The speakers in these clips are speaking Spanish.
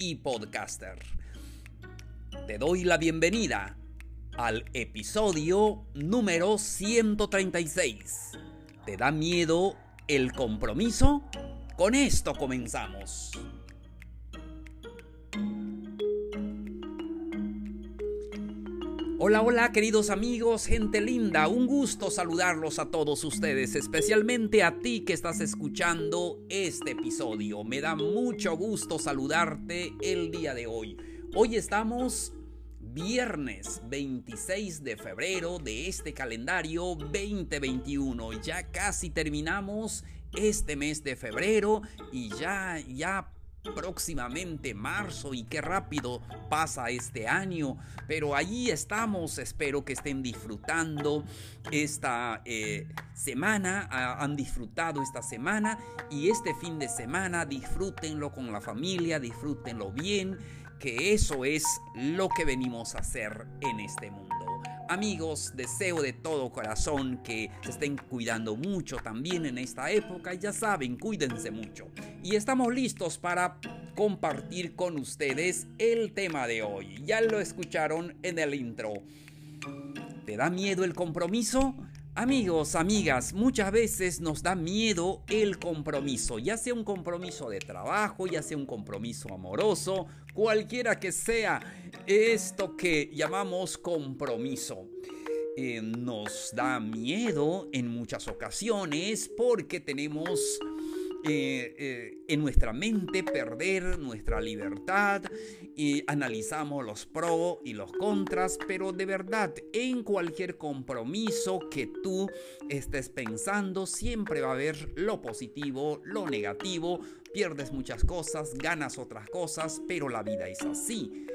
y podcaster. Te doy la bienvenida al episodio número 136. ¿Te da miedo el compromiso? Con esto comenzamos. Hola, hola queridos amigos, gente linda, un gusto saludarlos a todos ustedes, especialmente a ti que estás escuchando este episodio. Me da mucho gusto saludarte el día de hoy. Hoy estamos viernes 26 de febrero de este calendario 2021. Ya casi terminamos este mes de febrero y ya, ya próximamente marzo y qué rápido pasa este año. Pero allí estamos, espero que estén disfrutando esta eh, semana, han disfrutado esta semana y este fin de semana disfrútenlo con la familia, disfrútenlo bien, que eso es lo que venimos a hacer en este mundo. Amigos, deseo de todo corazón que se estén cuidando mucho también en esta época. Ya saben, cuídense mucho. Y estamos listos para compartir con ustedes el tema de hoy. Ya lo escucharon en el intro. ¿Te da miedo el compromiso? Amigos, amigas, muchas veces nos da miedo el compromiso, ya sea un compromiso de trabajo, ya sea un compromiso amoroso, cualquiera que sea esto que llamamos compromiso. Eh, nos da miedo en muchas ocasiones porque tenemos eh, eh, en nuestra mente perder nuestra libertad y analizamos los pros y los contras, pero de verdad en cualquier compromiso que tú estés pensando siempre va a haber lo positivo, lo negativo, pierdes muchas cosas, ganas otras cosas, pero la vida es así.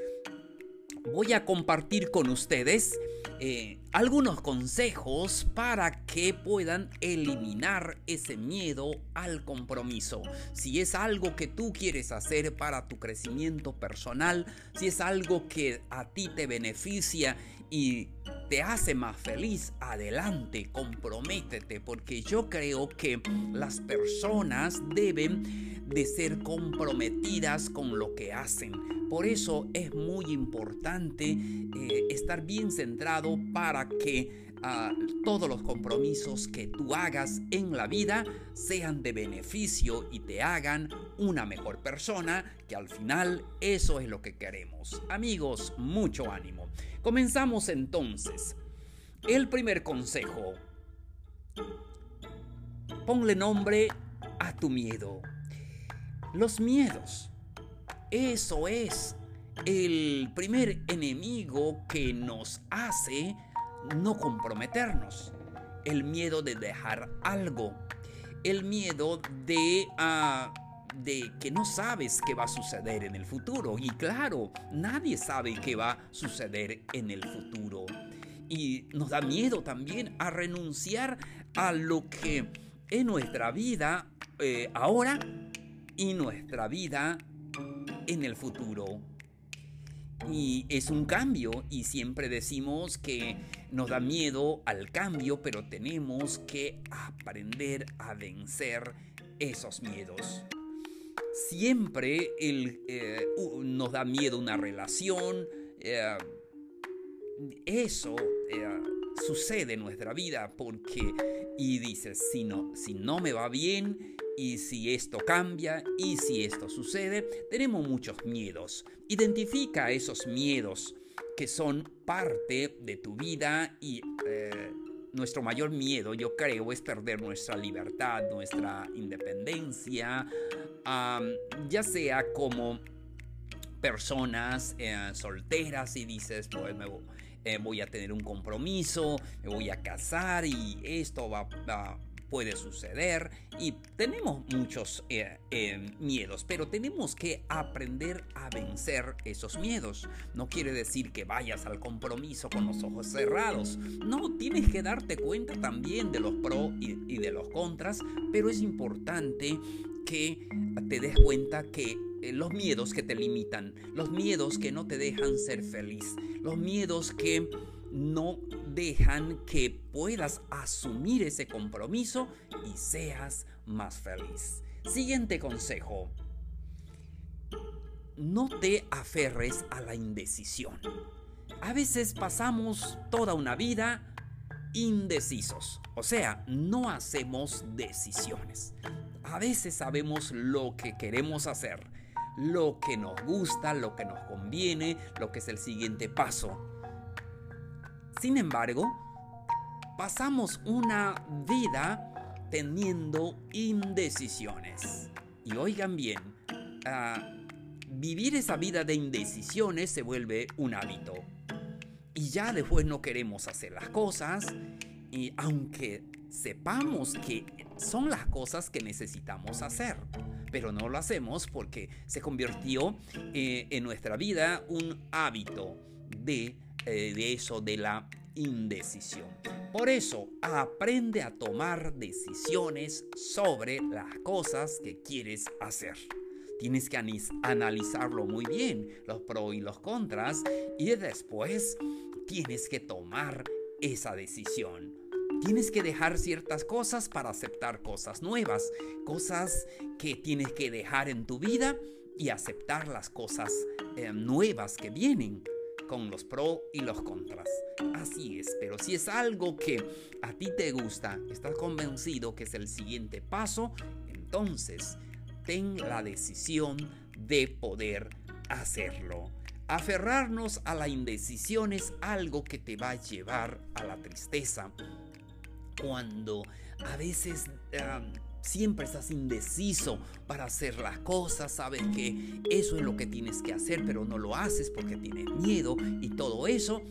Voy a compartir con ustedes eh, algunos consejos para que puedan eliminar ese miedo al compromiso. Si es algo que tú quieres hacer para tu crecimiento personal, si es algo que a ti te beneficia y te hace más feliz, adelante, comprométete, porque yo creo que las personas deben de ser comprometidas con lo que hacen. Por eso es muy importante eh, estar bien centrado para que ah, todos los compromisos que tú hagas en la vida sean de beneficio y te hagan una mejor persona, que al final eso es lo que queremos. Amigos, mucho ánimo. Comenzamos entonces. El primer consejo. Ponle nombre a tu miedo. Los miedos. Eso es el primer enemigo que nos hace no comprometernos. El miedo de dejar algo. El miedo de... Ah, de que no sabes qué va a suceder en el futuro. Y claro, nadie sabe qué va a suceder en el futuro. Y nos da miedo también a renunciar a lo que en nuestra vida eh, ahora y nuestra vida en el futuro. Y es un cambio y siempre decimos que nos da miedo al cambio, pero tenemos que aprender a vencer esos miedos. Siempre eh, nos da miedo una relación. Eh, eso eh, sucede en nuestra vida porque y dices, si no, si no me va bien y si esto cambia y si esto sucede, tenemos muchos miedos. Identifica esos miedos que son parte de tu vida y nuestro mayor miedo, yo creo, es perder nuestra libertad, nuestra independencia, ya sea como personas eh, solteras y dices, pues me, eh, voy a tener un compromiso, me voy a casar y esto va, puede suceder y tenemos muchos eh, eh, miedos, pero tenemos que aprender a vencer esos miedos. No quiere decir que vayas al compromiso con los ojos cerrados. No, tienes que darte cuenta también de los pros y de los contras, pero es importante que te des cuenta que los miedos que te limitan, los miedos que no te dejan ser feliz, los miedos que no dejan que puedas asumir ese compromiso y seas más feliz. Siguiente consejo. No te aferres a la indecisión. A veces pasamos toda una vida indecisos, o sea, no hacemos decisiones. A veces sabemos lo que queremos hacer, lo que nos gusta, lo que nos conviene, lo que es el siguiente paso sin embargo, pasamos una vida teniendo indecisiones. Y oigan bien, ah, vivir esa vida de indecisiones se vuelve un hábito. Y ya después no queremos hacer las cosas, y aunque sepamos que son las cosas que necesitamos hacer, pero no lo hacemos porque se convirtió eh, en nuestra vida un hábito de eh, de eso de la indecisión. Por eso, aprende a tomar decisiones sobre las cosas que quieres hacer. Tienes que analizarlo muy bien, los pros y los contras, y después tienes que tomar esa decisión. Tienes que dejar ciertas cosas para aceptar cosas nuevas, cosas que tienes que dejar en tu vida y aceptar las cosas eh, nuevas que vienen con los pros y los contras. Así es, pero si es algo que a ti te gusta, estás convencido que es el siguiente paso, entonces ten la decisión de poder hacerlo. Aferrarnos a la indecisión es algo que te va a llevar a la tristeza. Cuando a veces siempre estás indeciso para hacer las cosas, sabes que eso es lo que tienes que hacer, pero no lo haces porque tienes miedo y todo eso,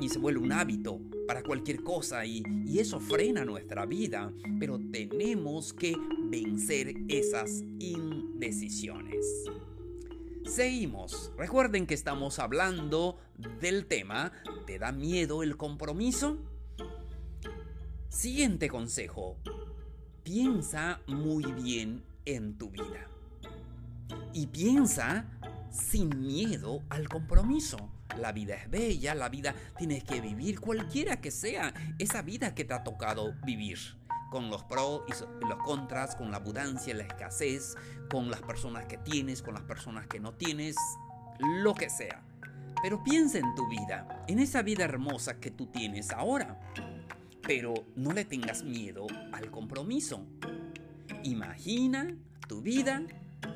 y se vuelve un hábito para cualquier cosa y, eso frena nuestra vida, pero tenemos que vencer esas indecisiones. Seguimos. Recuerden que estamos hablando del tema ¿Te da miedo el compromiso? Siguiente consejo. Piensa muy bien en tu vida. Y piensa sin miedo al compromiso. La vida es bella, la vida tienes que vivir cualquiera que sea esa vida que te ha tocado vivir. Con los pros y los contras, con la abundancia, la escasez, con las personas que tienes, con las personas que no tienes, lo que sea. Pero piensa en tu vida, en esa vida hermosa que tú tienes ahora. Pero no le tengas miedo al compromiso. Imagina tu vida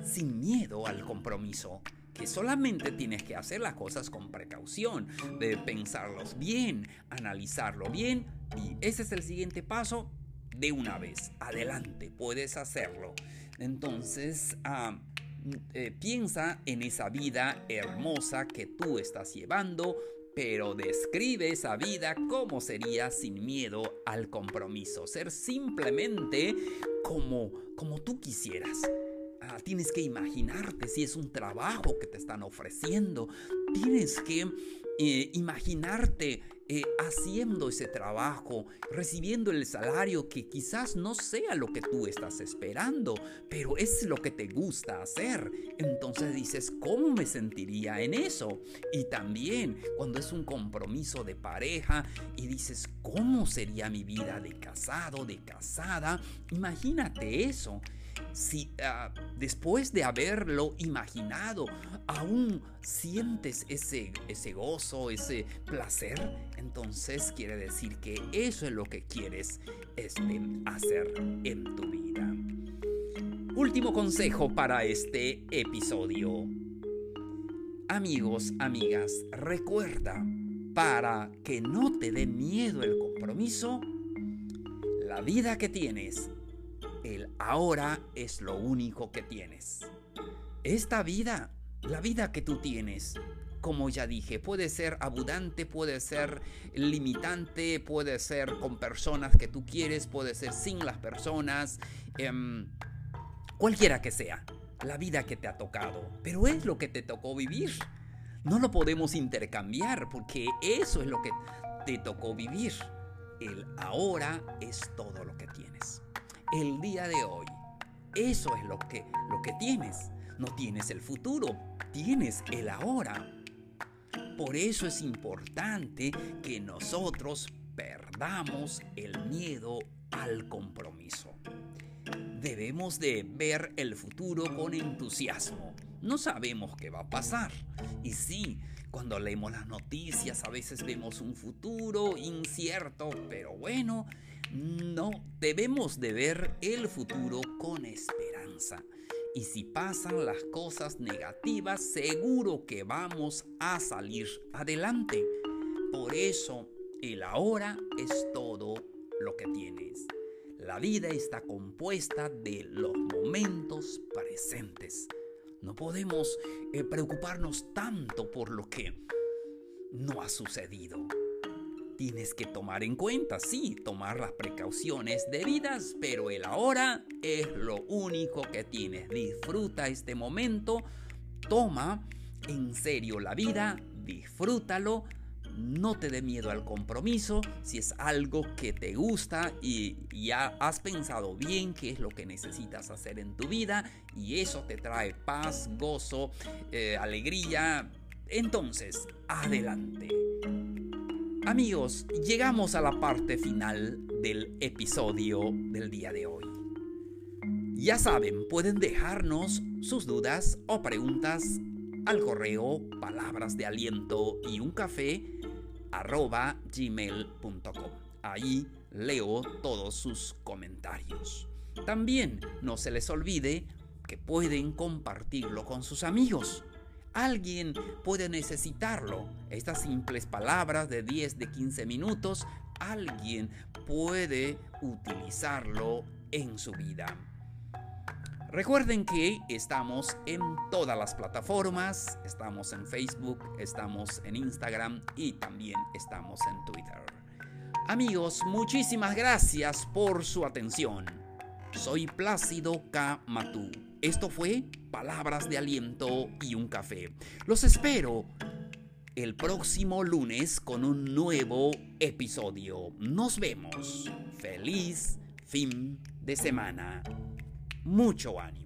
sin miedo al compromiso. Que solamente tienes que hacer las cosas con precaución, de pensarlos bien, analizarlo bien. Y ese es el siguiente paso de una vez. Adelante, puedes hacerlo. Entonces, ah, eh, piensa en esa vida hermosa que tú estás llevando pero describe esa vida como sería sin miedo al compromiso, ser simplemente como, como tú quisieras. Ah, tienes que imaginarte si es un trabajo que te están ofreciendo. Tienes que eh, imaginarte eh, haciendo ese trabajo, recibiendo el salario que quizás no sea lo que tú estás esperando, pero es lo que te gusta hacer. Entonces dices, ¿cómo me sentiría en eso? Y también cuando es un compromiso de pareja y dices, ¿cómo sería mi vida de casado, de casada? Imagínate eso si ah, después de haberlo imaginado aún sientes ese, ese gozo, ese placer, entonces quiere decir que eso es lo que quieres este, hacer en tu vida. Último consejo para este episodio. Amigos, amigas, recuerda, para que no te dé miedo el compromiso, la vida que tienes el ahora es lo único que tienes. Esta vida, la vida que tú tienes, como ya dije, puede ser abundante, puede ser limitante, puede ser con personas que tú quieres, puede ser sin las personas, em, cualquiera que sea, la vida que te ha tocado, pero es lo que te tocó vivir. No lo podemos intercambiar porque eso es lo que te tocó vivir. El ahora es todo lo que tienes. El día de hoy, eso es lo que, lo que tienes. No tienes el futuro, tienes el ahora. Por eso es importante que nosotros perdamos el miedo al compromiso. Debemos de ver el futuro con entusiasmo. No sabemos qué va a pasar. Y sí, cuando leemos las noticias a veces vemos un futuro incierto, pero bueno, no, debemos de ver el futuro con esperanza. Y si pasan las cosas negativas, seguro que vamos a salir adelante. Por eso, el ahora es todo lo que tienes. La vida está compuesta de los momentos presentes. No podemos eh, preocuparnos tanto por lo que no ha sucedido tienes que tomar en cuenta, sí, tomar las precauciones debidas, pero el ahora es lo único que tienes. Disfruta este momento, toma en serio la vida, disfrútalo, no te dé miedo al compromiso, si es algo que te gusta y ya has pensado bien qué es lo que necesitas hacer en tu vida y eso te trae paz, gozo, eh, alegría, entonces adelante. Amigos, llegamos a la parte final del episodio del día de hoy. Ya saben, pueden dejarnos sus dudas o preguntas al correo palabras de aliento y un café arroba. Ahí leo todos sus comentarios. También no se les olvide que pueden compartirlo con sus amigos Alguien puede necesitarlo. Estas simples palabras de 10, de 15 minutos, alguien puede utilizarlo en su vida. Recuerden que estamos en todas las plataformas, estamos en Facebook, estamos en Instagram y también estamos en Twitter. Amigos, muchísimas gracias por su atención. Soy Plácido K. Matú. Esto fue Palabras de Aliento y un Café. Los espero el próximo lunes con un nuevo episodio. Nos vemos. Feliz fin de semana. Mucho ánimo.